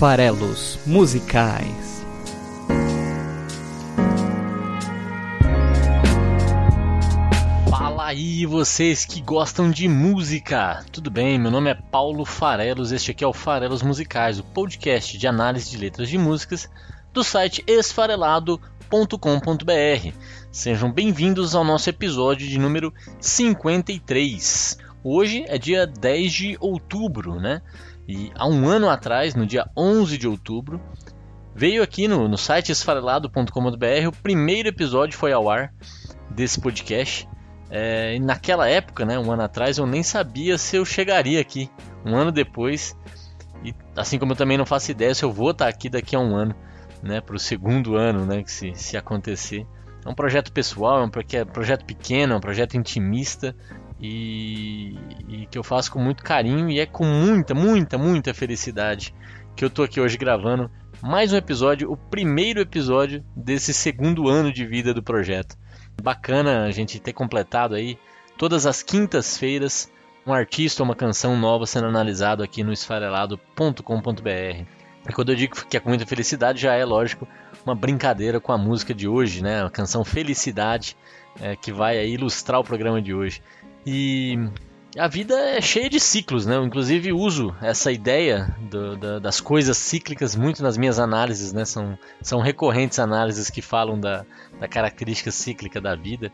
farelos musicais. Fala aí, vocês que gostam de música! Tudo bem? Meu nome é Paulo Farelos, este aqui é o Farelos Musicais, o podcast de análise de letras de músicas do site esfarelado.com.br. Sejam bem-vindos ao nosso episódio de número 53. Hoje é dia 10 de outubro, né? E há um ano atrás, no dia 11 de outubro, veio aqui no, no site esfarelado.com.br o primeiro episódio foi ao ar desse podcast. É, naquela época, né, um ano atrás, eu nem sabia se eu chegaria aqui um ano depois. E assim como eu também não faço ideia se eu vou estar aqui daqui a um ano, né, para o segundo ano, né, que se, se acontecer. É um projeto pessoal, é um projeto pequeno, é um projeto intimista e, e, que eu faço com muito carinho e é com muita, muita, muita felicidade que eu tô aqui hoje gravando mais um episódio, o primeiro episódio desse segundo ano de vida do projeto. Bacana a gente ter completado aí todas as quintas-feiras um artista ou uma canção nova sendo analisado aqui no esfarelado.com.br. E quando eu digo que é com muita felicidade, já é lógico uma brincadeira com a música de hoje, né? A canção Felicidade, é, que vai ilustrar o programa de hoje. E a vida é cheia de ciclos, né? Eu, inclusive uso essa ideia do, das coisas cíclicas muito nas minhas análises, né? São, são recorrentes análises que falam da, da característica cíclica da vida.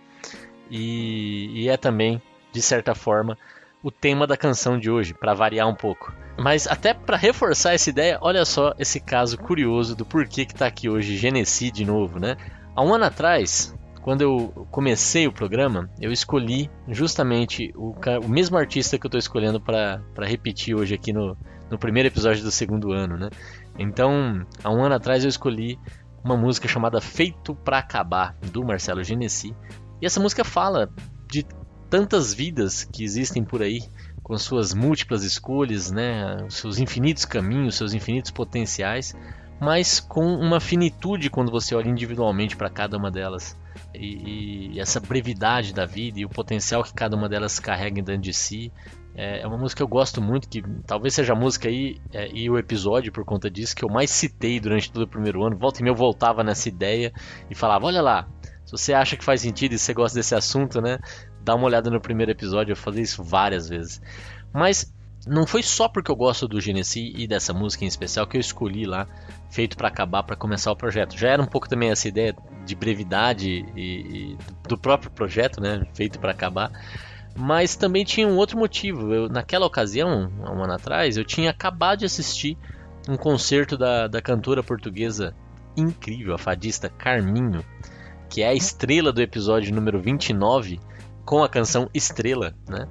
E, e é também, de certa forma, o tema da canção de hoje, para variar um pouco. Mas até para reforçar essa ideia, olha só esse caso curioso do porquê que está aqui hoje Genesi de novo, né? Há um ano atrás, quando eu comecei o programa, eu escolhi justamente o, o mesmo artista que eu estou escolhendo para repetir hoje aqui no, no primeiro episódio do segundo ano, né? Então, há um ano atrás eu escolhi uma música chamada Feito para Acabar, do Marcelo Genesi. E essa música fala de tantas vidas que existem por aí, com suas múltiplas escolhas, né, seus infinitos caminhos, seus infinitos potenciais, mas com uma finitude quando você olha individualmente para cada uma delas e, e, essa brevidade da vida e o potencial que cada uma delas carrega dentro de si. É, é uma música que eu gosto muito, que talvez seja a música aí é, e o episódio por conta disso que eu mais citei durante todo o primeiro ano. Volta e meia eu voltava nessa ideia e falava: olha lá, se você acha que faz sentido e você gosta desse assunto, né? Dá uma olhada no primeiro episódio, eu falei isso várias vezes. Mas não foi só porque eu gosto do Genesi e dessa música em especial que eu escolhi lá, feito para acabar, para começar o projeto. Já era um pouco também essa ideia de brevidade e, e do próprio projeto, né, feito para acabar. Mas também tinha um outro motivo. Eu, naquela ocasião, há um ano atrás, eu tinha acabado de assistir um concerto da, da cantora portuguesa incrível, a fadista Carminho, que é a estrela do episódio número 29, com a canção Estrela, né?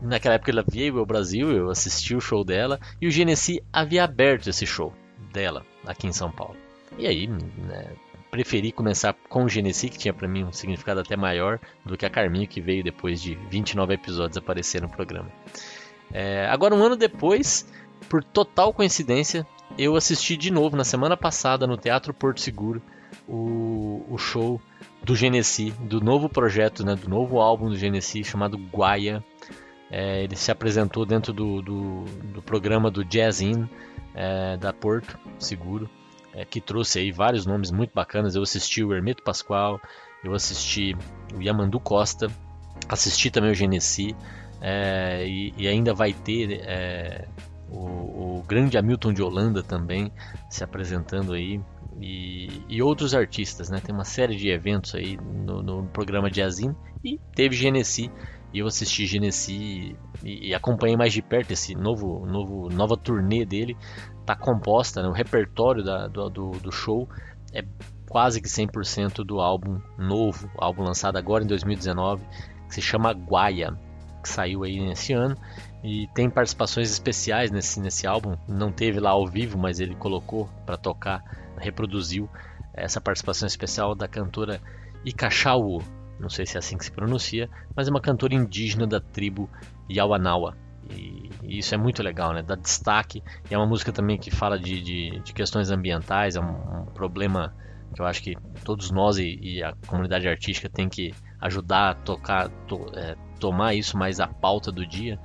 Naquela época ela veio ao Brasil, eu assisti o show dela e o Genesi havia aberto esse show dela aqui em São Paulo. E aí, né, preferi começar com o Genesi, que tinha para mim um significado até maior do que a Carminho, que veio depois de 29 episódios aparecer no programa. É, agora, um ano depois, por total coincidência, eu assisti de novo na semana passada no Teatro Porto Seguro o, o show do Genesi, do novo projeto, né, do novo álbum do Genesi chamado Guaia. É, ele se apresentou dentro do, do, do programa do Jazz In é, da Porto Seguro, é, que trouxe aí vários nomes muito bacanas. Eu assisti o Hermeto Pascoal, eu assisti o Yamandu Costa, assisti também o Genesi, é, e, e, ainda vai ter é, o, o, grande Hamilton de Holanda também se apresentando aí. E, e, outros artistas, né? Tem uma série de eventos aí no, no programa Jazzin e teve Genesi e eu assisti Genesi e, e, acompanhei mais de perto esse novo, novo nova turnê dele. Tá composta, né? o repertório da, do, do, do show é quase que 100% do álbum novo, álbum lançado agora em 2019, que se chama Guaia, que saiu aí nesse ano e tem participações especiais nesse, nesse álbum. Não teve lá ao vivo, mas ele colocou para tocar, reproduziu essa participação especial da cantora Ikachawo, não sei se é assim que se pronuncia, mas é uma cantora indígena da tribo Yawanawa. E, isso é muito legal, né? Dá destaque. E é uma música também que fala de, de, de questões ambientais, é um, um, problema que eu acho que todos nós e, e, a comunidade artística tem que ajudar a tocar, to, é, tomar isso mais a pauta do dia.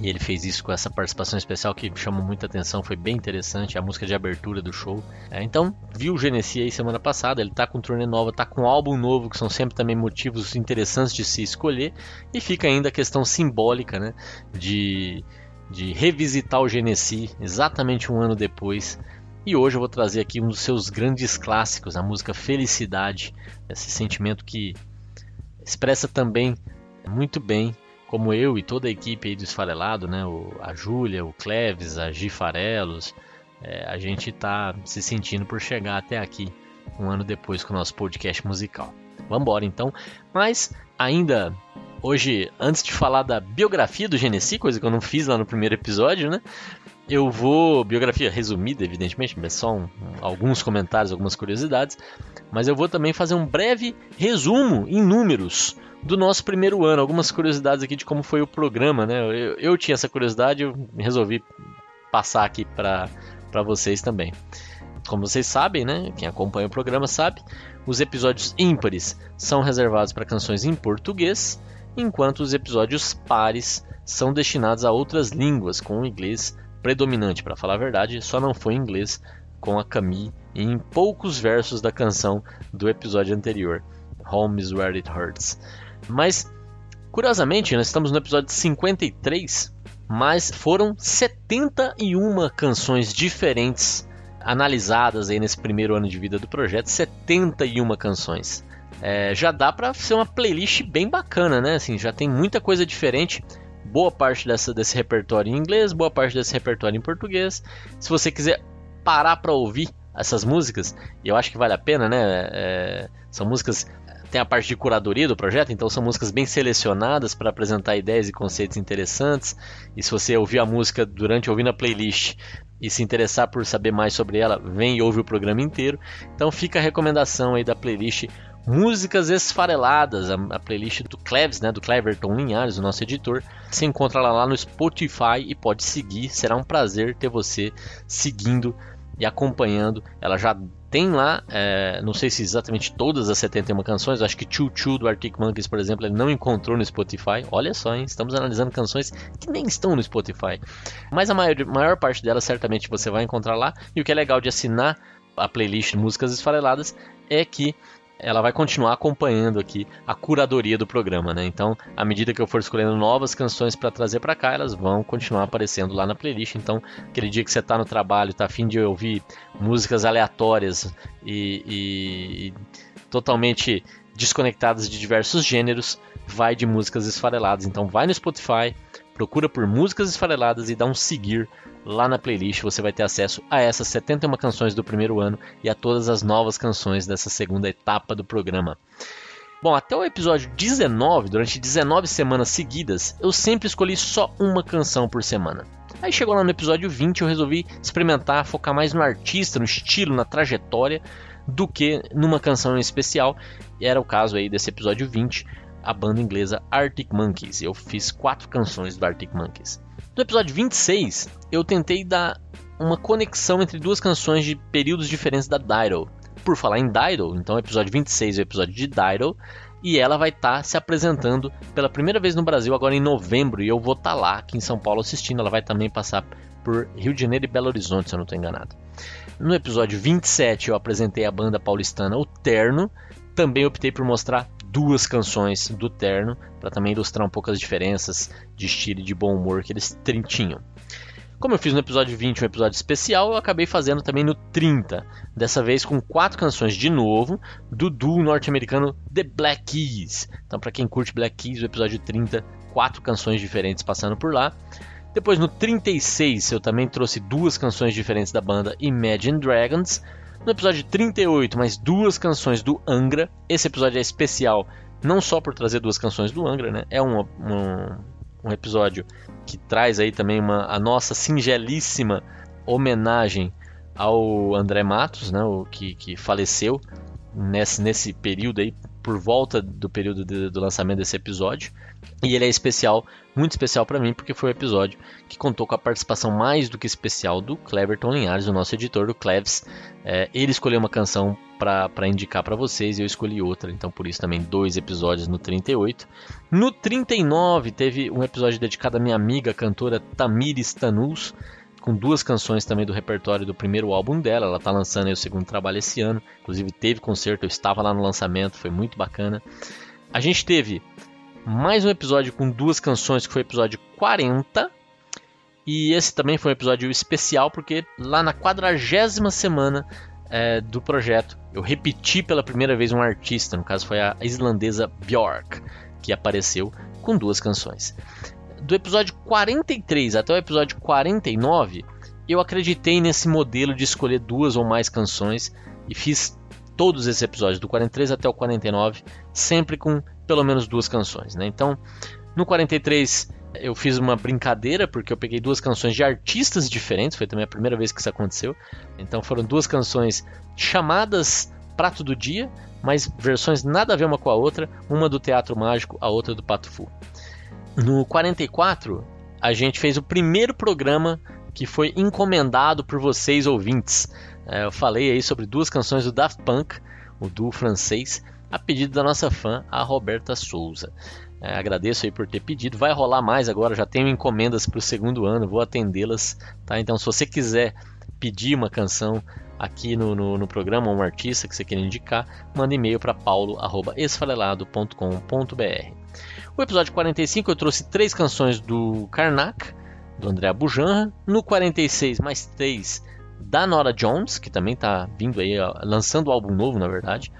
E ele fez isso com essa participação especial que chamou muita atenção, foi bem interessante, a música de abertura do show. É, então, viu o Genesi aí semana passada, ele tá com turnê nova, tá com um álbum novo, que são sempre também motivos interessantes de se escolher. E fica ainda a questão simbólica, né? De, de revisitar o Genesi exatamente um ano depois. E hoje eu vou trazer aqui um dos seus grandes clássicos, a música Felicidade, esse sentimento que expressa também muito bem como eu e toda a equipe aí do Esfarelado, né? O, a Júlia, o Cleves, a Gi Farelos, é, a gente está se sentindo por chegar até aqui um ano depois com o nosso podcast musical. Vamos embora então. Mas ainda hoje, antes de falar da biografia do Genesi, coisa que eu não fiz lá no primeiro episódio, né? Eu vou. Biografia resumida, evidentemente, mas só um, alguns comentários, algumas curiosidades. Mas eu vou também fazer um breve resumo em números do nosso primeiro ano. Algumas curiosidades aqui de como foi o programa, né? Eu, eu tinha essa curiosidade, eu resolvi passar aqui para vocês também. Como vocês sabem, né? Quem acompanha o programa sabe, os episódios ímpares são reservados para canções em português, enquanto os episódios pares são destinados a outras línguas, com o inglês predominante. Para falar a verdade, só não foi em inglês com a Camille em poucos versos da canção do episódio anterior, Home is Where It Hurts. Mas, curiosamente, nós estamos no episódio 53, mas foram 71 canções diferentes analisadas aí nesse primeiro ano de vida do projeto, 71 canções. É, já dá para ser uma playlist bem bacana, né? Assim, já tem muita coisa diferente. Boa parte dessa, desse repertório em inglês, boa parte desse repertório em português. Se você quiser parar para ouvir essas músicas, e eu acho que vale a pena, né? É, são músicas tem a parte de curadoria do projeto, então são músicas bem selecionadas para apresentar ideias e conceitos interessantes. E se você ouvir a música durante ouvindo a playlist e se interessar por saber mais sobre ela, vem e ouve o programa inteiro. Então fica a recomendação aí da playlist Músicas Esfareladas, a, a playlist do Cleves, né, do Cleverton Linhares, o nosso editor. Você encontra ela lá no Spotify e pode seguir. Será um prazer ter você seguindo e acompanhando. Ela já tem lá, é, não sei se exatamente todas as 71 canções, acho que Choo Choo do Arctic Monkeys, por exemplo, ele não encontrou no Spotify. Olha só, hein? estamos analisando canções que nem estão no Spotify. Mas a maior, maior parte delas certamente você vai encontrar lá. E o que é legal de assinar a playlist Músicas Esfareladas é que ela vai continuar acompanhando aqui a curadoria do programa, né? Então, à medida que eu for escolhendo novas canções para trazer para cá, elas vão continuar aparecendo lá na playlist. Então, aquele dia que você está no trabalho, está afim de ouvir músicas aleatórias e, e, e totalmente desconectadas de diversos gêneros, vai de músicas esfareladas. Então, vai no Spotify, procura por músicas esfareladas e dá um seguir Lá na playlist você vai ter acesso a essas 71 canções do primeiro ano e a todas as novas canções dessa segunda etapa do programa. Bom, até o episódio 19, durante 19 semanas seguidas, eu sempre escolhi só uma canção por semana. Aí chegou lá no episódio 20, eu resolvi experimentar, focar mais no artista, no estilo, na trajetória, do que numa canção em especial. E era o caso aí desse episódio 20, a banda inglesa Arctic Monkeys. Eu fiz quatro canções do Arctic Monkeys. No episódio 26, eu tentei dar uma conexão entre duas canções de períodos diferentes da Dido. Por falar em Dido, então o episódio 26 é o episódio de Dido, e ela vai estar tá se apresentando pela primeira vez no Brasil agora em novembro, e eu vou estar tá lá aqui em São Paulo assistindo. Ela vai também passar por Rio de Janeiro e Belo Horizonte, se eu não estou enganado. No episódio 27 eu apresentei a banda paulistana O Terno, também optei por mostrar duas canções do Terno, para também ilustrar um pouco as diferenças de estilo e de bom humor que eles tinham. Como eu fiz no episódio 20 um episódio especial, eu acabei fazendo também no 30, dessa vez com quatro canções de novo do duo norte-americano The Black Keys. Então, para quem curte Black Keys, o episódio 30, quatro canções diferentes passando por lá. Depois no 36 eu também trouxe duas canções diferentes da banda Imagine Dragons. No episódio 38, mais duas canções do Angra. Esse episódio é especial não só por trazer duas canções do Angra, né? É um, um, um episódio que traz aí também uma, a nossa singelíssima homenagem ao André Matos, né? O que, que faleceu nesse, nesse período aí, por volta do período de, do lançamento desse episódio. E ele é especial, muito especial para mim, porque foi o episódio que contou com a participação mais do que especial do Cleverton Linhares, o nosso editor do Cleves. É, ele escolheu uma canção para indicar para vocês e eu escolhi outra, então por isso também dois episódios no 38. No 39 teve um episódio dedicado à minha amiga cantora Tamires Tanus, com duas canções também do repertório do primeiro álbum dela. Ela está lançando o segundo trabalho esse ano, inclusive teve concerto, eu estava lá no lançamento, foi muito bacana. A gente teve mais um episódio com duas canções, que foi o episódio 40. E esse também foi um episódio especial, porque lá na quadragésima semana é, do projeto, eu repeti pela primeira vez um artista, no caso foi a islandesa Björk, que apareceu com duas canções. Do episódio 43 até o episódio 49, eu acreditei nesse modelo de escolher duas ou mais canções e fiz todos esses episódios, do 43 até o 49, sempre com pelo menos duas canções. Né? Então, no 43 eu fiz uma brincadeira porque eu peguei duas canções de artistas diferentes, foi também a primeira vez que isso aconteceu. Então foram duas canções chamadas Prato do Dia, mas versões nada a ver uma com a outra, uma do Teatro Mágico, a outra do Pato Fu. No 44, a gente fez o primeiro programa que foi encomendado por vocês ouvintes. É, eu falei aí sobre duas canções do Daft Punk, o duo francês, a pedido da nossa fã, a Roberta Souza. É, agradeço aí por ter pedido. Vai rolar mais agora, já tenho encomendas para o segundo ano, vou atendê-las. Tá? Então, se você quiser pedir uma canção aqui no, no, no programa, um artista que você queira indicar, manda e-mail para paulo.esfalelado.com.br. O episódio 45 eu trouxe três canções do Karnak, do André Bujanra. No 46, mais três da Nora Jones, que também está vindo aí, lançando o álbum novo, na verdade.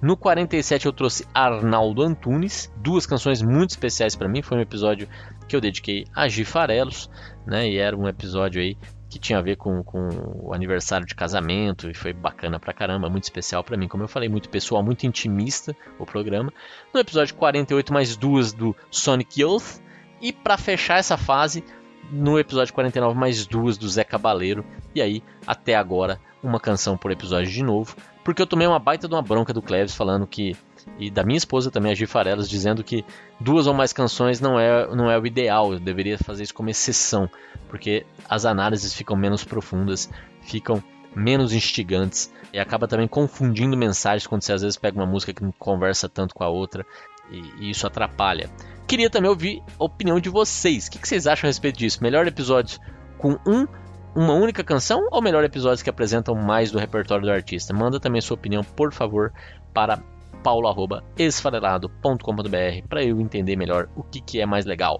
No 47 eu trouxe Arnaldo Antunes, duas canções muito especiais para mim. Foi um episódio que eu dediquei a Gifarelos, né? E era um episódio aí que tinha a ver com, com o aniversário de casamento e foi bacana pra caramba, muito especial para mim. Como eu falei, muito pessoal, muito intimista o programa. No episódio 48, mais duas do Sonic Youth. E para fechar essa fase, no episódio 49, mais duas do Zé Cabaleiro. E aí, até agora, uma canção por episódio de novo. Porque eu tomei uma baita de uma bronca do Cleves falando que. E da minha esposa também, a Gi Farelas, dizendo que duas ou mais canções não é, não é o ideal. Eu deveria fazer isso como exceção. Porque as análises ficam menos profundas, ficam menos instigantes e acaba também confundindo mensagens quando você às vezes pega uma música que não conversa tanto com a outra e, e isso atrapalha. Queria também ouvir a opinião de vocês. O que, que vocês acham a respeito disso? Melhor episódio com um uma única canção ou melhor episódios que apresentam mais do repertório do artista? Manda também sua opinião, por favor, para paulo@esfarelado.com.br para eu entender melhor o que, que é mais legal.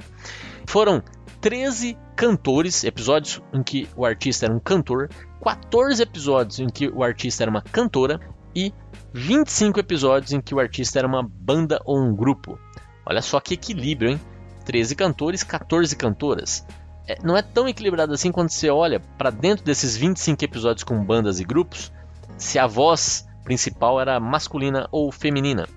Foram 13 cantores, episódios em que o artista era um cantor, 14 episódios em que o artista era uma cantora e 25 episódios em que o artista era uma banda ou um grupo. Olha só que equilíbrio, hein? 13 cantores, 14 cantoras é, não é tão equilibrado assim quando você olha para dentro desses 25 episódios com bandas e grupos, se a voz principal era masculina ou feminina.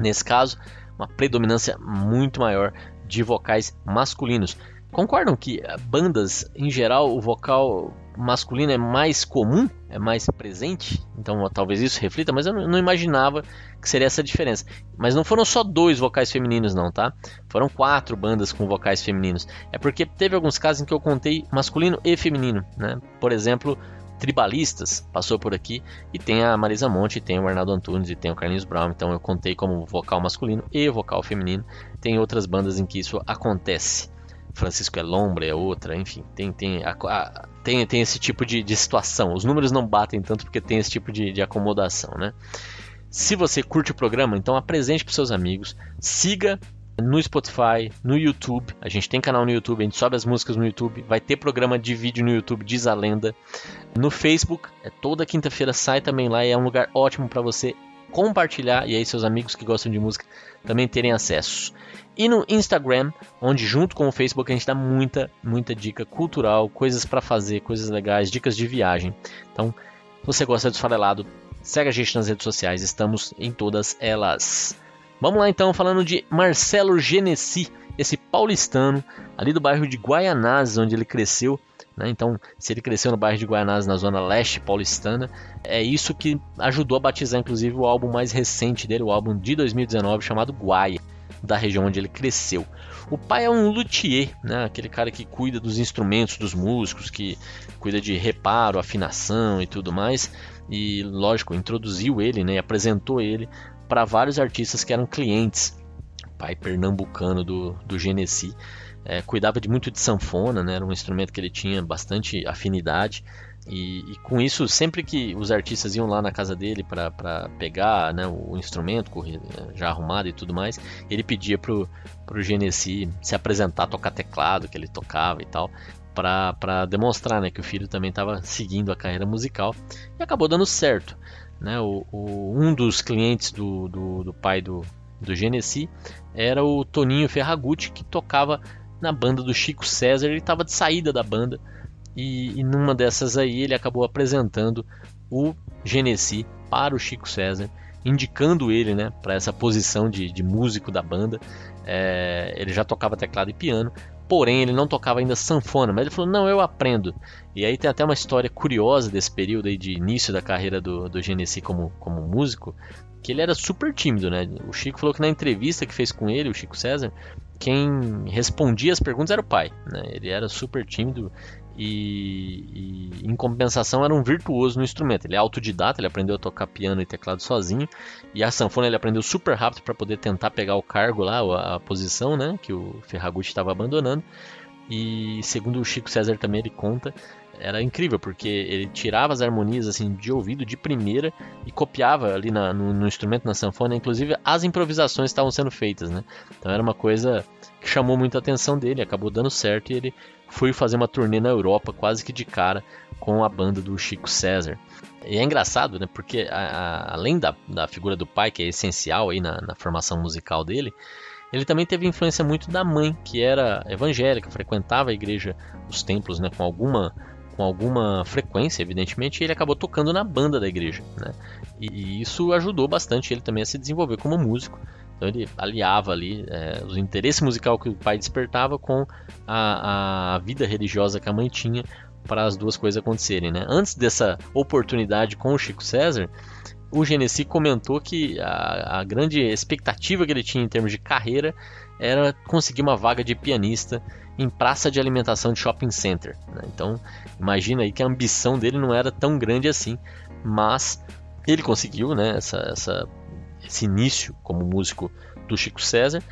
Nesse caso, uma predominância muito maior de vocais masculinos. Concordam que bandas, em geral, o vocal masculino é mais comum, é mais presente, então talvez isso reflita, mas eu não imaginava que seria essa diferença. Mas não foram só dois vocais femininos, não, tá? Foram quatro bandas com vocais femininos. É porque teve alguns casos em que eu contei masculino e feminino, né? Por exemplo, Tribalistas passou por aqui e tem a Marisa Monte, tem o Arnaldo Antunes e tem o Carlinhos Brown, então eu contei como vocal masculino e vocal feminino. Tem outras bandas em que isso acontece. Francisco é Lombra é outra, enfim, tem, tem, a, a, tem, tem esse tipo de, de, situação. Os números não batem tanto porque tem esse tipo de, de acomodação, né? Se você curte o programa, então apresente para seus amigos, siga no Spotify, no YouTube. A gente tem canal no YouTube, a gente sobe as músicas no YouTube. Vai ter programa de vídeo no YouTube, diz a lenda. No Facebook, é toda quinta-feira sai também lá e é um lugar ótimo para você compartilhar e aí seus amigos que gostam de música também terem acesso. E no Instagram, onde junto com o Facebook a gente dá muita, muita dica cultural, coisas para fazer, coisas legais, dicas de viagem. Então, se você gosta do Esfarelado, segue a gente nas redes sociais, estamos em todas elas. Vamos lá então, falando de Marcelo Genesi, esse paulistano, ali do bairro de Guaianazes, onde ele cresceu. Né? Então, se ele cresceu no bairro de Guaianazes, na zona leste paulistana, é isso que ajudou a batizar, inclusive, o álbum mais recente dele, o álbum de 2019, chamado Guaia. Da região onde ele cresceu. O pai é um luthier, né? aquele cara que cuida dos instrumentos dos músicos, que cuida de reparo, afinação e tudo mais. E, lógico, introduziu ele, né? apresentou ele para vários artistas que eram clientes. O pai pernambucano do, do Genesi. É, cuidava de muito de sanfona, né? era um instrumento que ele tinha bastante afinidade. E, e, com isso, sempre que os artistas iam lá na casa dele para pegar né, o instrumento já arrumado e tudo mais, ele pedia pro, pro Genesi se apresentar, tocar teclado, que ele tocava e tal, para demonstrar né, que o filho também estava seguindo a carreira musical. E acabou dando certo. Né? O, o um dos clientes do, do, do pai do, do Genesi era o Toninho Ferragutti, que tocava na banda do Chico César. Ele estava de saída da banda e, e numa dessas aí ele acabou apresentando o Genesi para o Chico César, indicando ele né, para essa posição de, de, músico da banda. É, ele já tocava teclado e piano, porém ele não tocava ainda sanfona, mas ele falou: Não, eu aprendo. E aí tem até uma história curiosa desse período aí de início da carreira do, do Genesi como, como músico, que ele era super tímido, né? O Chico falou que na entrevista que fez com ele, o Chico César, quem respondia as perguntas era o pai, né? Ele era super tímido e, e, em compensação era um virtuoso no instrumento. Ele é autodidata, ele aprendeu a tocar piano e teclado sozinho. E a sanfona ele aprendeu super rápido para poder tentar pegar o cargo lá, a, posição, né, que o Ferragutti estava abandonando. E segundo o Chico César também ele conta, era incrível porque ele tirava as harmonias assim de ouvido de primeira e copiava ali na, no, no, instrumento na sanfona, inclusive as improvisações estavam sendo feitas, né? Então era uma coisa que chamou muita atenção dele, acabou dando certo e ele foi fazer uma turnê na Europa quase que de cara com a banda do Chico César. E é engraçado, né? Porque a, a, além da, da figura do pai, que é essencial aí na, na formação musical dele, ele também teve influência muito da mãe, que era evangélica, frequentava a igreja, os templos, né, com alguma com alguma frequência, evidentemente, ele acabou tocando na banda da igreja, né? E, e isso ajudou bastante ele também a se desenvolver como músico. Então ele aliava ali é, o interesse musical que o pai despertava com a, a vida religiosa que a mãe tinha para as duas coisas acontecerem. Né? Antes dessa oportunidade com o Chico César, o Genesi comentou que a, a, grande expectativa que ele tinha em termos de carreira era conseguir uma vaga de pianista em praça de alimentação de shopping center. Né? Então, imagina aí que a ambição dele não era tão grande assim, mas ele conseguiu né, essa, essa esse início como músico do Chico César.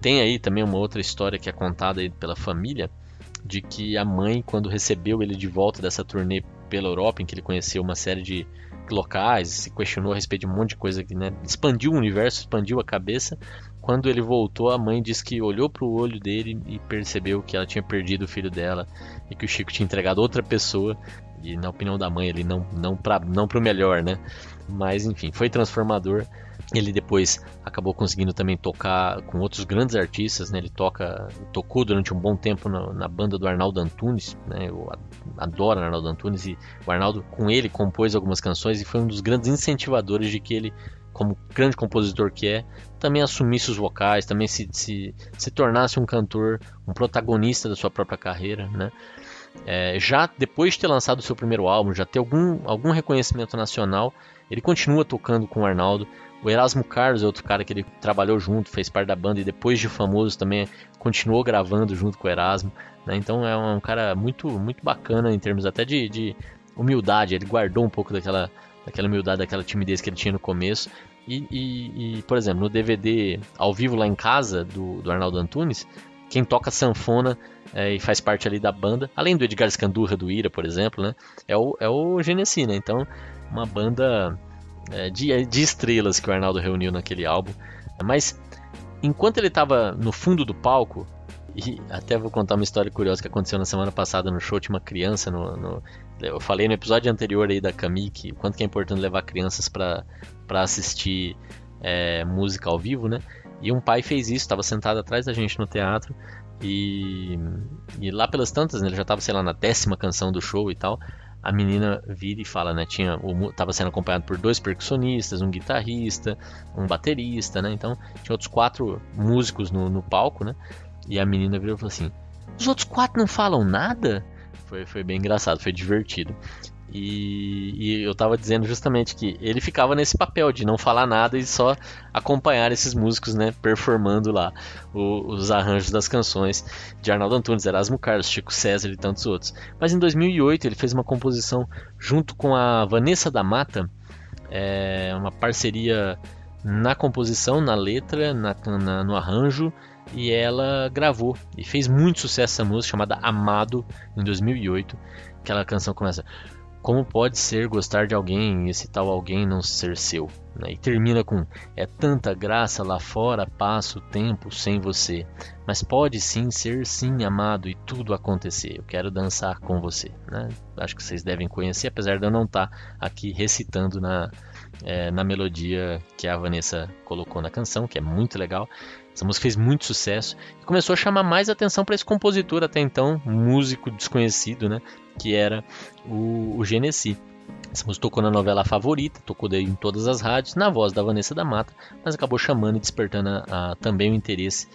Tem aí também uma outra história que é contada pela família, de que a mãe, quando recebeu ele de volta dessa turnê pela Europa, em que ele conheceu uma série de locais, se questionou a respeito de um monte de coisa que né, expandiu o universo, expandiu a cabeça. Quando ele voltou, a mãe disse que olhou para o olho dele e percebeu que ela tinha perdido o filho dela e que o Chico tinha entregado outra pessoa. E na opinião da mãe, ele não não para não o melhor, né? Mas enfim, foi transformador. Ele depois acabou conseguindo também tocar com outros grandes artistas, né? Ele toca, tocou durante um bom tempo na, na banda do Arnaldo Antunes, né? Eu adoro Arnaldo Antunes e o Arnaldo com ele compôs algumas canções e foi um dos grandes incentivadores de que ele, como grande compositor que é, também assumisse os vocais, também se, se, se tornasse um cantor, um protagonista da sua própria carreira, né? É, já depois de ter lançado o seu primeiro álbum, já ter algum, algum reconhecimento nacional, ele continua tocando com o Arnaldo, o Erasmo Carlos é outro cara que ele trabalhou junto, fez parte da banda e depois de famoso também continuou gravando junto com o Erasmo. Né? Então é um cara muito, muito bacana em termos até de, de humildade. Ele guardou um pouco daquela, daquela humildade, daquela timidez que ele tinha no começo. E, e, e, por exemplo, no DVD ao vivo lá em casa do, do Arnaldo Antunes, quem toca sanfona é, e faz parte ali da banda, além do Edgar Scandurra do Ira, por exemplo, né, é o, é o Genesi, né? Então, uma banda é, de, de estrelas que o Arnaldo reuniu naquele álbum. Mas enquanto ele estava no fundo do palco, e até vou contar uma história curiosa que aconteceu na semana passada no show, tinha uma criança no, no eu falei no episódio anterior aí da Camille que quanto que é importante levar crianças para assistir é, música ao vivo, né? E um pai fez isso, estava sentado atrás da gente no teatro e, e lá pelas tantas, né, ele já estava sei lá na décima canção do show e tal a menina vira e fala, né? Tinha, estava sendo acompanhado por dois percussionistas, um guitarrista, um baterista, né? Então tinha outros quatro músicos no, no palco, né? E a menina virou e falou assim: Os outros quatro não falam nada? Foi, foi bem engraçado, foi divertido. E, e, eu tava dizendo justamente que ele ficava nesse papel de não falar nada e só acompanhar esses músicos, né, performando lá o, os arranjos das canções de Arnaldo Antunes, Erasmo Carlos, Chico César e tantos outros. Mas em 2008 ele fez uma composição junto com a Vanessa da Mata, é, uma parceria na composição, na letra, na, na, no arranjo e ela gravou e fez muito sucesso essa música chamada Amado em 2008. Aquela canção começa como pode ser gostar de alguém e esse tal alguém não ser seu? Né? E termina com: É tanta graça lá fora, passo o tempo sem você. Mas pode sim ser sim amado e tudo acontecer. Eu quero dançar com você. Né? Acho que vocês devem conhecer, apesar de eu não estar tá aqui recitando na, é, na melodia que a Vanessa colocou na canção, que é muito legal. Essa música fez muito sucesso e começou a chamar mais atenção para esse compositor até então, músico desconhecido, né? Que era o, o Genesi. Essa música tocou na novela Favorita, tocou daí em todas as rádios, na voz da Vanessa da Mata, mas acabou chamando e despertando a, a, também o interesse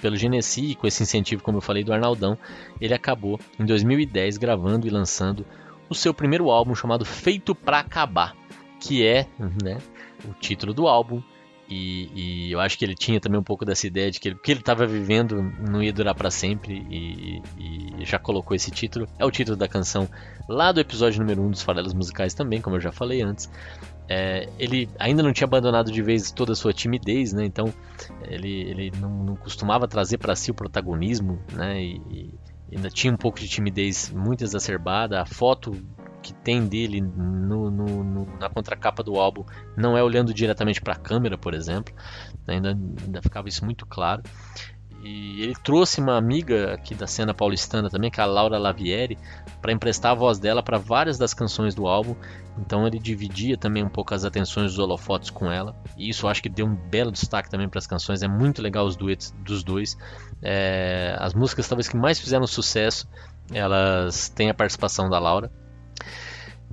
pelo Genesi e com esse incentivo, como eu falei, do Arnaldão, ele acabou em 2010 gravando e lançando o seu primeiro álbum chamado Feito Pra Acabar, que é né, o título do álbum, e, e, eu acho que ele tinha também um pouco dessa ideia de que ele, que ele estava vivendo não ia durar para sempre e, e, já colocou esse título. É o título da canção lá do episódio número 1 um dos Farelos Musicais também, como eu já falei antes. É, ele ainda não tinha abandonado de vez toda a sua timidez, né? Então ele, ele não, não costumava trazer para si o protagonismo, né? E, ainda tinha um pouco de timidez muito exacerbada. A foto que tem dele no, no, no, na contracapa do álbum não é olhando diretamente para a câmera, por exemplo. Ainda, ainda ficava isso muito claro. E ele trouxe uma amiga aqui da cena paulistana também, que é a Laura Lavieri, para emprestar a voz dela para várias das canções do álbum. Então ele dividia também um pouco as atenções dos holofotes com ela. E isso eu acho que deu um belo destaque também para as canções. É muito legal os duetos dos dois. É, as músicas talvez que mais fizeram sucesso, elas têm a participação da Laura.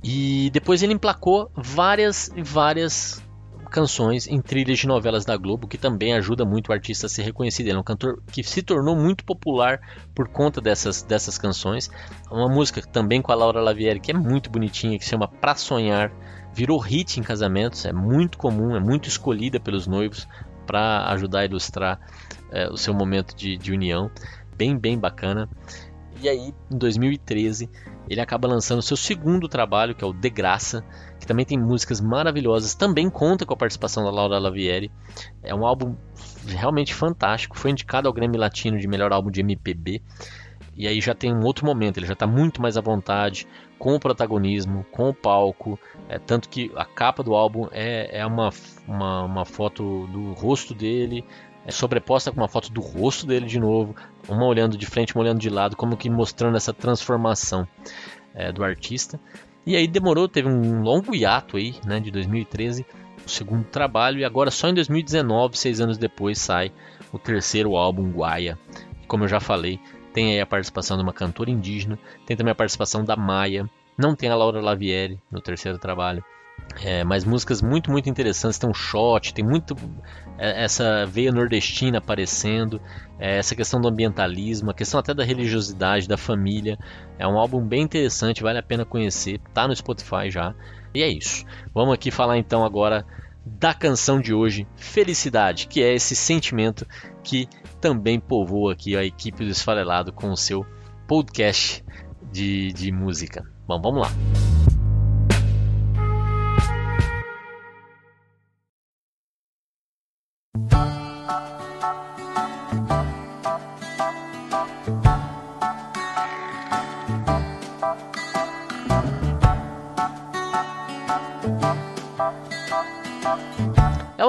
E depois ele emplacou várias e várias canções em trilhas de novelas da Globo, que também ajuda muito o artista a ser reconhecido. Ele é um cantor que se tornou muito popular por conta dessas, dessas canções. Uma música também com a Laura Lavieri, que é muito bonitinha, que se chama Pra Sonhar. Virou hit em casamentos, é muito comum, é muito escolhida pelos noivos para ajudar a ilustrar é, o seu momento de, de união. Bem, bem bacana. E aí, em 2013, ele acaba lançando seu segundo trabalho, que é o De Graça, que também tem músicas maravilhosas, também conta com a participação da Laura Lavieri. É um álbum realmente fantástico, foi indicado ao Grammy Latino de melhor álbum de MPB. E aí já tem um outro momento, ele já está muito mais à vontade, com o protagonismo, com o palco. É, tanto que a capa do álbum é, é uma, uma, uma foto do rosto dele, é sobreposta com uma foto do rosto dele de novo, uma olhando de frente, uma olhando de lado, como que mostrando essa transformação é, do artista. E aí demorou, teve um longo hiato aí, né, de 2013, o segundo trabalho, e agora só em 2019, seis anos depois, sai o terceiro álbum, Guaia. Como eu já falei, tem aí a participação de uma cantora indígena, tem também a participação da Maia, não tem a Laura Lavieri no terceiro trabalho. É, mas músicas muito, muito interessantes. Tem um shot, tem muito é, essa veia nordestina aparecendo, é, essa questão do ambientalismo, a questão até da religiosidade, da família. É um álbum bem interessante, vale a pena conhecer. Tá no Spotify já. E é isso. Vamos aqui falar então agora da canção de hoje, Felicidade, que é esse sentimento que também povoa aqui a equipe do Esfarelado com o seu podcast de, de música. Bom, vamos lá.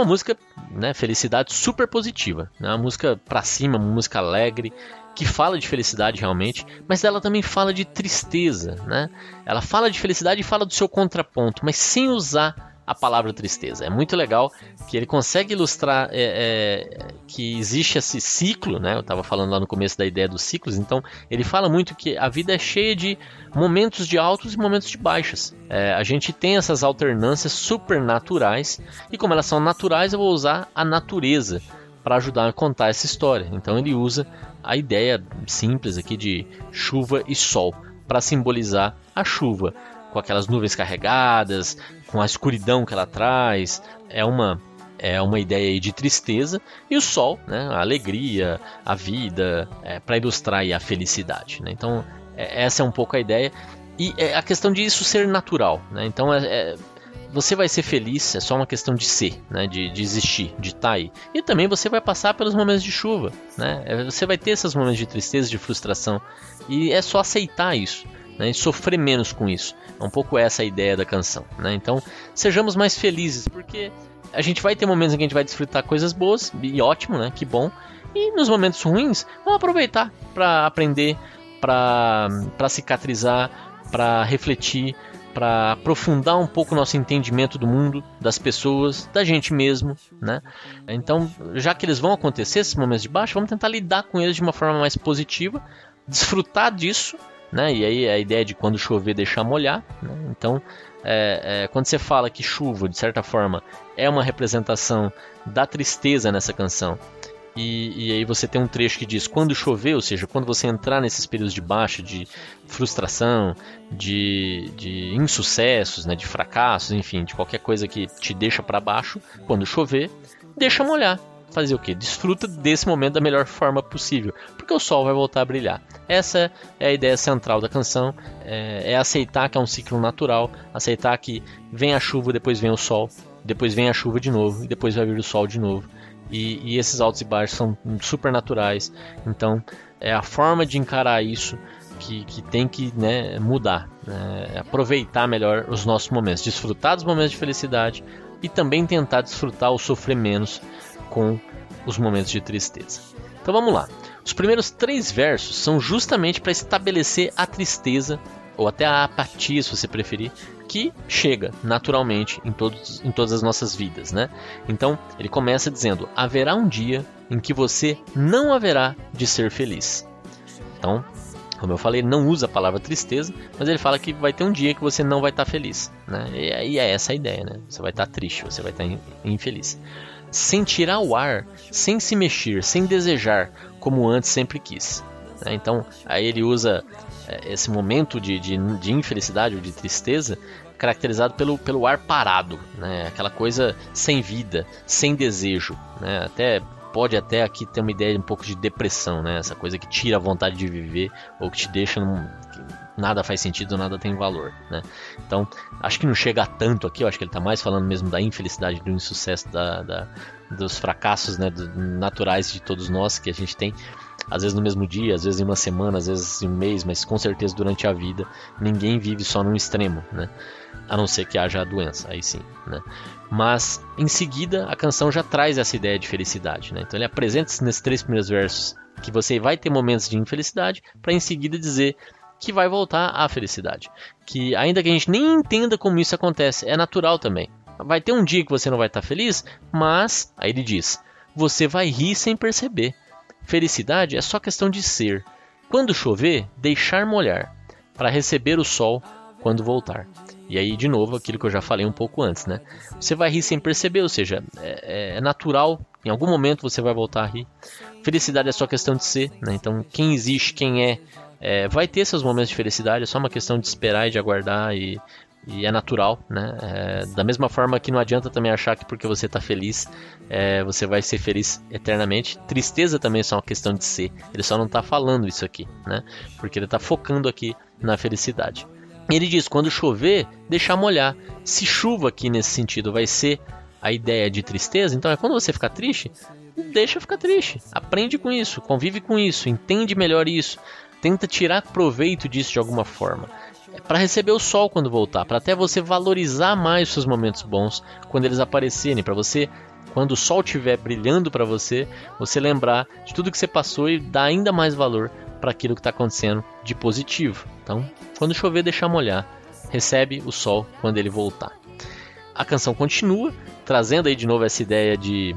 Uma música, né, felicidade super positiva, né, uma música pra cima, uma música alegre, que fala de felicidade realmente, mas ela também fala de tristeza, né? Ela fala de felicidade e fala do seu contraponto, mas sem usar a palavra tristeza. É muito legal que ele consegue ilustrar é, é, que existe esse ciclo, né? Eu estava falando lá no começo da ideia dos ciclos, então ele fala muito que a vida é cheia de momentos de altos e momentos de baixas. É, a gente tem essas alternâncias supernaturais e como elas são naturais, eu vou usar a natureza para ajudar a contar essa história. Então ele usa a ideia simples aqui de chuva e sol para simbolizar a chuva com aquelas nuvens carregadas, com a escuridão que ela traz. É uma é uma ideia de tristeza e o sol, né, a alegria, a vida, é, para ilustrar a felicidade. Né? Então é, essa é um pouco a ideia e é a questão de isso ser natural. Né? Então é, é você vai ser feliz, é só uma questão de ser, né? de, de existir, de estar tá aí. E também você vai passar pelos momentos de chuva, né? É, você vai ter esses momentos de tristeza, de frustração, e é só aceitar isso. Né, e sofrer menos com isso. É um pouco essa a ideia da canção. Né? Então, sejamos mais felizes, porque a gente vai ter momentos em que a gente vai desfrutar coisas boas, e ótimo, né? Que bom. E nos momentos ruins, vamos aproveitar para aprender, para cicatrizar, para refletir, para aprofundar um pouco nosso entendimento do mundo, das pessoas, da gente mesmo, né? Então, já que eles vão acontecer esses momentos de baixa, vamos tentar lidar com eles de uma forma mais positiva, desfrutar disso, né? E aí a ideia de quando chover deixar molhar, né? Então, é, é, quando você fala que chuva, de certa forma, é uma representação da tristeza nessa canção, e, e, aí você tem um trecho que diz quando chover, ou seja, quando você entrar nesses períodos de baixa, de frustração, de, de insucessos, né, de fracassos, enfim, de qualquer coisa que te deixa para baixo, quando chover, deixa molhar. Fazer o que? Desfruta desse momento da melhor forma possível, porque o sol vai voltar a brilhar. Essa é a ideia central da canção: é, é aceitar que é um ciclo natural, aceitar que vem a chuva, depois vem o sol, depois vem a chuva de novo e depois vai vir o sol de novo e, e esses altos e baixos são super naturais. Então, é a forma de encarar isso que, que tem que né, mudar. Né? Aproveitar melhor os nossos momentos, desfrutar dos momentos de felicidade e também tentar desfrutar ou sofrer menos com os momentos de tristeza. Então vamos lá. Os primeiros três versos são justamente para estabelecer a tristeza ou até a apatia, se você preferir, que chega naturalmente em, todos, em todas as nossas vidas, né? Então ele começa dizendo: haverá um dia em que você não haverá de ser feliz. Então, como eu falei, não usa a palavra tristeza, mas ele fala que vai ter um dia que você não vai estar feliz, né? E, é essa a ideia, né? Você vai estar triste, você vai estar infeliz. Sem tirar o ar, sem se mexer, sem desejar, como antes sempre quis. Né? Então, aí ele usa é, esse momento de, de, de, infelicidade ou de tristeza caracterizado pelo, pelo ar parado, né? aquela coisa sem vida, sem desejo. Né? Até pode até aqui ter uma ideia um pouco de depressão, né? essa coisa que tira a vontade de viver ou que te deixa num, nada faz sentido, nada tem valor, né? Então, acho que não chega tanto aqui, eu acho que ele está mais falando mesmo da infelicidade, do insucesso, da, da dos fracassos né, do, naturais de todos nós que a gente tem, às vezes no mesmo dia, às vezes em uma semana, às vezes em um mês, mas com certeza durante a vida ninguém vive só num extremo, né? A não ser que haja a doença, aí sim, né? Mas em seguida a canção já traz essa ideia de felicidade, né? Então ele apresenta nesses três primeiros versos que você vai ter momentos de infelicidade, para em seguida dizer que vai voltar à felicidade. Que ainda que a gente nem entenda como isso acontece, é natural também. Vai ter um dia que você não vai estar feliz, mas, aí ele diz, você vai rir sem perceber. Felicidade é só questão de ser. Quando chover, deixar molhar, para receber o sol quando voltar. E aí, de novo, aquilo que eu já falei um pouco antes, né? Você vai rir sem perceber, ou seja, é, é natural, em algum momento você vai voltar a rir. Felicidade é só questão de ser, né? Então, quem existe, quem é, é, vai ter seus momentos de felicidade, é só uma questão de esperar e de aguardar e e é natural, né? É, da mesma forma que não adianta também achar que porque você está feliz é, você vai ser feliz eternamente. Tristeza também é só uma questão de ser. Ele só não está falando isso aqui, né? Porque ele está focando aqui na felicidade. Ele diz: quando chover, deixar molhar. Se chuva aqui nesse sentido vai ser a ideia de tristeza, então é quando você ficar triste, deixa ficar triste. Aprende com isso, convive com isso, entende melhor isso, tenta tirar proveito disso de alguma forma para receber o sol quando voltar, para até você valorizar mais os seus momentos bons quando eles aparecerem, para você quando o sol estiver brilhando para você, você lembrar de tudo que você passou e dar ainda mais valor para aquilo que está acontecendo de positivo. Então, quando chover, deixar molhar. Recebe o sol quando ele voltar. A canção continua, trazendo aí de novo essa ideia de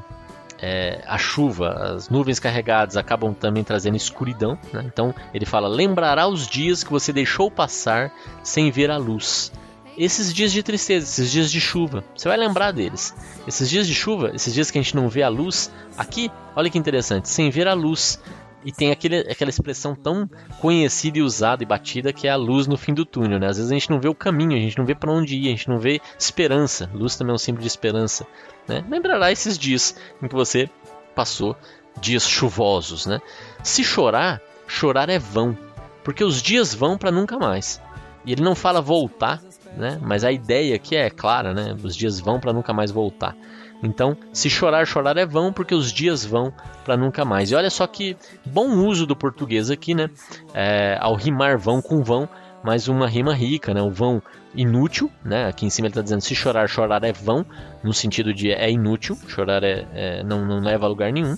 é, a chuva, as nuvens carregadas acabam também trazendo escuridão. Né? Então ele fala: lembrará os dias que você deixou passar sem ver a luz. Esses dias de tristeza, esses dias de chuva, você vai lembrar deles. Esses dias de chuva, esses dias que a gente não vê a luz, aqui, olha que interessante, sem ver a luz, e tem aquele, aquela expressão tão conhecida e usada e batida que é a luz no fim do túnel, né? Às vezes a gente não vê o caminho, a gente não vê para onde ir, a gente não vê esperança. Luz também é um símbolo de esperança, né? Lembrará esses dias em que você passou dias chuvosos, né? Se chorar, chorar é vão, porque os dias vão para nunca mais. E ele não fala voltar, né? Mas a ideia aqui é clara, né? Os dias vão para nunca mais voltar. Então, se chorar, chorar é vão, porque os dias vão para nunca mais. E olha só que bom uso do português aqui, né? É, ao rimar vão com vão, mas uma rima rica, né? O vão inútil, né? Aqui em cima ele está dizendo se chorar, chorar é vão, no sentido de é inútil, chorar é, é não, não leva a lugar nenhum,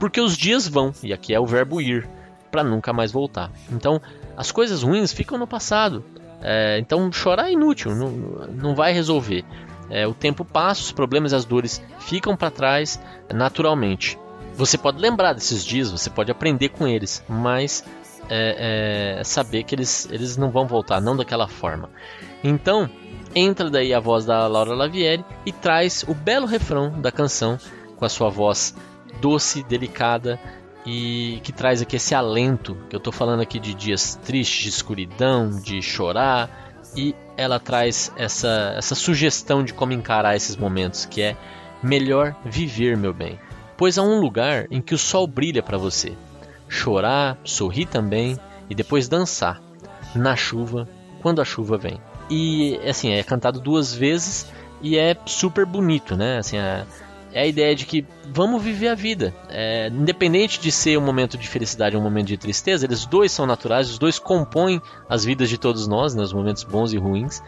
porque os dias vão, e aqui é o verbo ir, para nunca mais voltar. Então, as coisas ruins ficam no passado. É, então, chorar é inútil, não, não vai resolver. É, o tempo passa, os problemas e as dores ficam para trás naturalmente. Você pode lembrar desses dias, você pode aprender com eles, mas é, é, saber que eles, eles não vão voltar, não daquela forma. Então, entra daí a voz da Laura Lavieri e traz o belo refrão da canção com a sua voz doce, delicada e que traz aqui esse alento que eu estou falando aqui de dias tristes, de escuridão, de chorar e ela traz essa, essa sugestão de como encarar esses momentos, que é melhor viver, meu bem, pois há um lugar em que o sol brilha para você. Chorar, sorrir também e depois dançar na chuva, quando a chuva vem. E assim, é cantado duas vezes e é super bonito, né? Assim, é, é a ideia de que vamos viver a vida. É, independente de ser um momento de felicidade ou um momento de tristeza, eles dois são naturais, os dois compõem as vidas de todos nós, né, os momentos bons e ruins.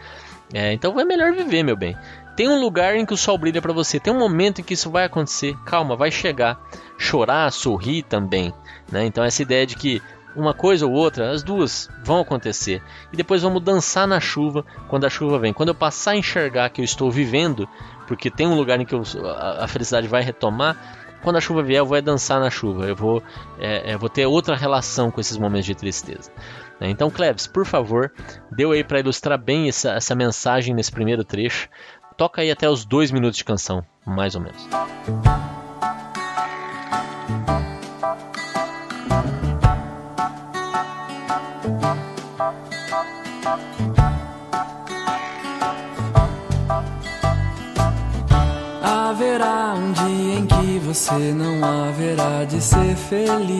É, então é melhor viver, meu bem. Tem um lugar em que o sol brilha para você, tem um momento em que isso vai acontecer. Calma, vai chegar. Chorar, sorrir também. Né? Então essa ideia de que uma coisa ou outra, as duas vão acontecer. E depois vamos dançar na chuva quando a chuva vem. Quando eu passar a enxergar que eu estou vivendo, porque tem um lugar em que eu, a, a, felicidade vai retomar. Quando a chuva vier, eu vou dançar na chuva. Eu vou, é, é, vou ter outra relação com esses momentos de tristeza. Né? Então, Cleves, por favor, deu aí para ilustrar bem essa, essa mensagem nesse primeiro trecho. Toca aí até os dois minutos de canção, mais ou menos. você não haverá de ser feliz.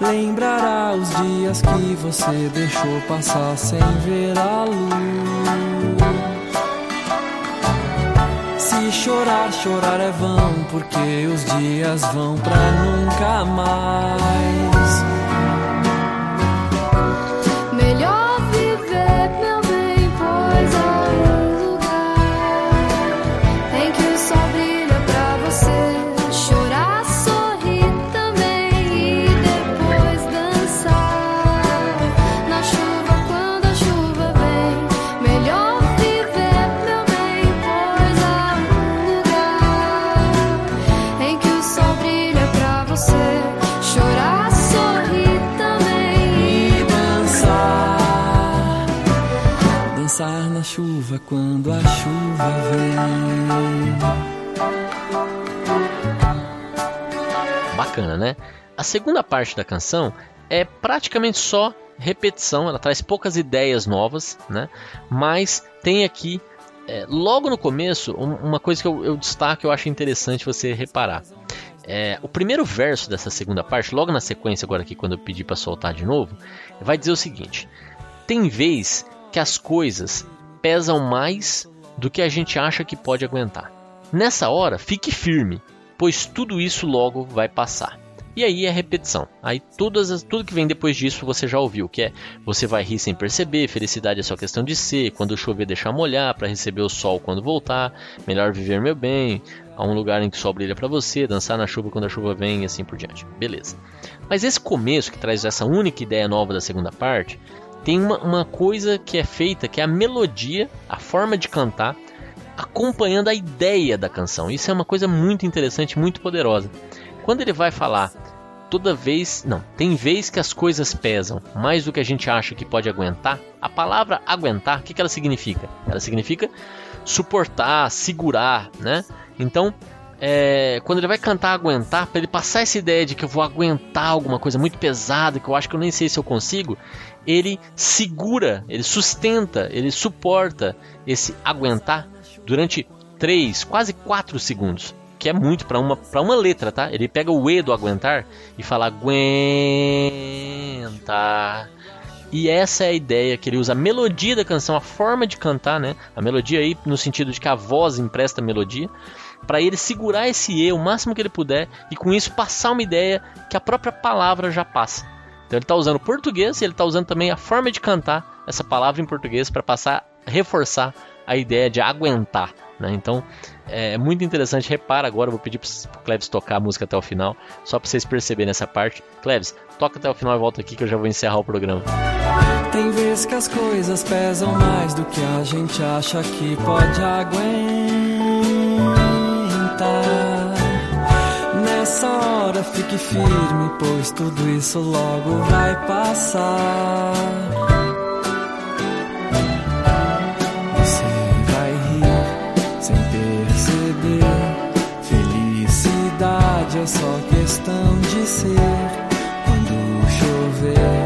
Lembrará os dias que você deixou passar sem ver a luz. Se chorar, chorar é vão, porque os dias vão pra nunca mais. Bacana, né? A segunda parte da canção é praticamente só repetição, ela traz poucas ideias novas, né? Mas tem aqui, é, logo no começo, um, uma coisa que eu, eu destaco eu acho interessante você reparar. É, o primeiro verso dessa segunda parte, logo na sequência, agora aqui, quando eu pedi para soltar de novo, vai dizer o seguinte: Tem vez que as coisas pesam mais do que a gente acha que pode aguentar. Nessa hora, fique firme, pois tudo isso logo vai passar. E aí é repetição. Aí todas as, tudo que vem depois disso você já ouviu, que é você vai rir sem perceber, felicidade é só questão de ser, quando chover deixar molhar para receber o sol quando voltar, melhor viver meu bem, a um lugar em que o sol brilha para você, dançar na chuva quando a chuva vem e assim por diante. Beleza. Mas esse começo que traz essa única ideia nova da segunda parte, tem uma, uma coisa que é feita que é a melodia, a forma de cantar, acompanhando a ideia da canção. Isso é uma coisa muito interessante, muito poderosa. Quando ele vai falar toda vez, não, tem vez que as coisas pesam mais do que a gente acha que pode aguentar. A palavra aguentar, o que, que ela significa? Ela significa suportar, segurar, né? Então, é, quando ele vai cantar aguentar, para ele passar essa ideia de que eu vou aguentar alguma coisa muito pesada, que eu acho que eu nem sei se eu consigo, ele segura, ele sustenta, ele suporta esse aguentar durante 3, quase 4 segundos. Que é muito para uma, uma letra, tá? Ele pega o E do aguentar e fala aguentar. E essa é a ideia que ele usa. A melodia da canção, a forma de cantar, né? A melodia aí no sentido de que a voz empresta melodia para ele segurar esse E o máximo que ele puder e com isso passar uma ideia que a própria palavra já passa. Então ele está usando português e ele está usando também a forma de cantar essa palavra em português para passar, reforçar a ideia de aguentar. Né? Então é muito interessante. Repara agora, vou pedir para o Cleves tocar a música até o final, só para vocês perceberem essa parte. Cleves, toca até o final e volta aqui que eu já vou encerrar o programa. Tem vezes que as coisas pesam mais do que a gente acha que pode aguentar. Nessa hora fique firme, pois tudo isso logo vai passar. É só questão de ser. Quando chover,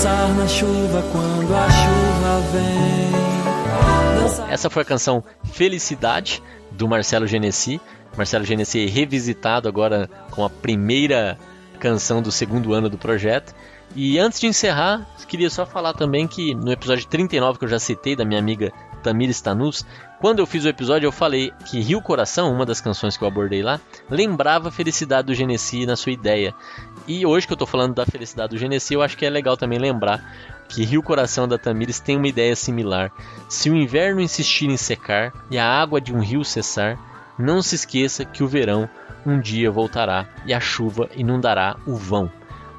Dançar na chuva quando a chuva vem. Dançar Essa foi a canção Felicidade do Marcelo Genesi. Marcelo Genesi revisitado agora com a primeira canção do segundo ano do projeto. E antes de encerrar, queria só falar também que no episódio 39 que eu já citei da minha amiga Tamir Stanus, quando eu fiz o episódio eu falei que Rio Coração, uma das canções que eu abordei lá, lembrava a felicidade do Genesi na sua ideia. E hoje que eu tô falando da felicidade do Genesi, eu acho que é legal também lembrar que Rio Coração da Tamires tem uma ideia similar. Se o inverno insistir em secar e a água de um rio cessar, não se esqueça que o verão um dia voltará e a chuva inundará o vão.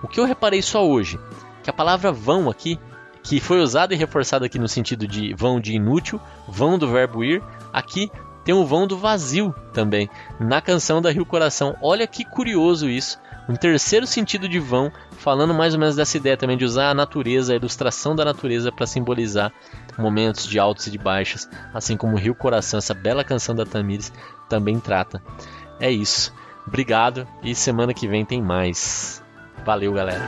O que eu reparei só hoje, que a palavra vão aqui, que foi usada e reforçada aqui no sentido de vão de inútil, vão do verbo ir, aqui tem o vão do vazio também, na canção da Rio Coração. Olha que curioso isso. Um terceiro sentido de vão, falando mais ou menos dessa ideia também de usar a natureza, a ilustração da natureza para simbolizar momentos de altos e de baixas, assim como Rio Coração, essa bela canção da Tamires, também trata. É isso. Obrigado e semana que vem tem mais. Valeu, galera.